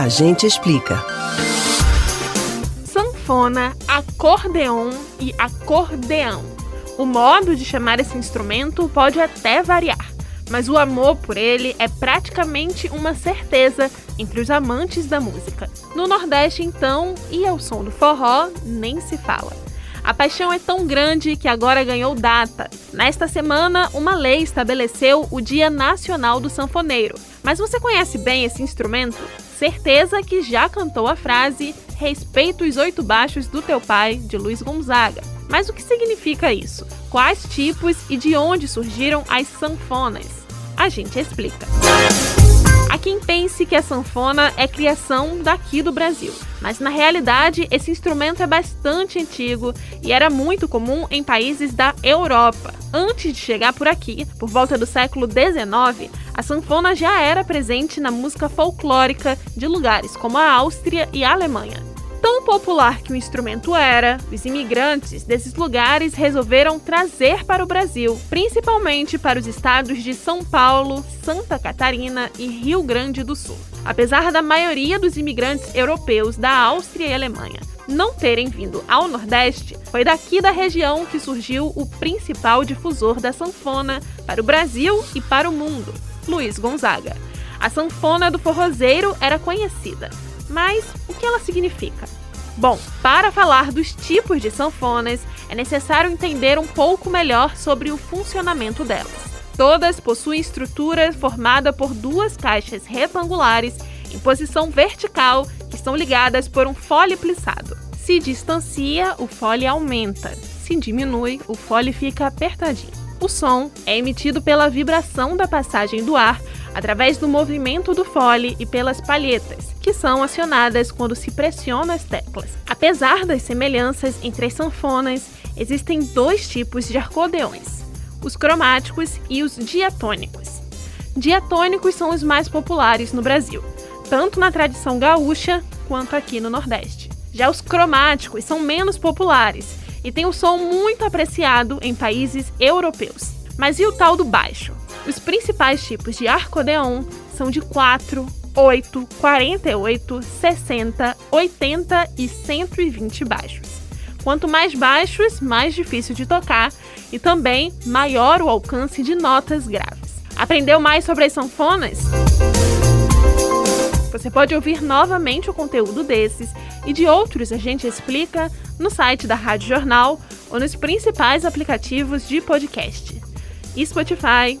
A gente explica. Sanfona, acordeon e acordeão. O modo de chamar esse instrumento pode até variar, mas o amor por ele é praticamente uma certeza entre os amantes da música. No Nordeste, então, e ao som do forró, nem se fala. A paixão é tão grande que agora ganhou data. Nesta semana, uma lei estabeleceu o Dia Nacional do Sanfoneiro. Mas você conhece bem esse instrumento? Certeza que já cantou a frase Respeito os oito baixos do teu pai, de Luiz Gonzaga. Mas o que significa isso? Quais tipos e de onde surgiram as sanfonas? A gente explica. Há quem pense que a sanfona é criação daqui do Brasil, mas na realidade esse instrumento é bastante antigo e era muito comum em países da Europa. Antes de chegar por aqui, por volta do século XIX, a sanfona já era presente na música folclórica de lugares como a Áustria e a Alemanha. Tão popular que o instrumento era, os imigrantes desses lugares resolveram trazer para o Brasil, principalmente para os estados de São Paulo, Santa Catarina e Rio Grande do Sul. Apesar da maioria dos imigrantes europeus da Áustria e Alemanha não terem vindo ao Nordeste, foi daqui da região que surgiu o principal difusor da sanfona para o Brasil e para o mundo, Luiz Gonzaga. A sanfona do forrozeiro era conhecida, mas o que ela significa? Bom, para falar dos tipos de sanfonas, é necessário entender um pouco melhor sobre o funcionamento delas. Todas possuem estrutura formada por duas caixas retangulares em posição vertical que estão ligadas por um fole plissado. Se distancia, o fole aumenta. Se diminui, o fole fica apertadinho. O som é emitido pela vibração da passagem do ar através do movimento do fole e pelas palhetas, que são acionadas quando se pressiona as teclas. Apesar das semelhanças entre as sanfonas, existem dois tipos de acordeões: os cromáticos e os diatônicos. Diatônicos são os mais populares no Brasil, tanto na tradição gaúcha quanto aqui no Nordeste. Já os cromáticos são menos populares e têm um som muito apreciado em países europeus. Mas e o tal do baixo? Os principais tipos de arcodeon são de 4, 8, 48, 60, 80 e 120 baixos. Quanto mais baixos, mais difícil de tocar e também maior o alcance de notas graves. Aprendeu mais sobre as sanfonas? Você pode ouvir novamente o conteúdo desses e de outros a gente explica no site da Rádio Jornal ou nos principais aplicativos de podcast. Spotify,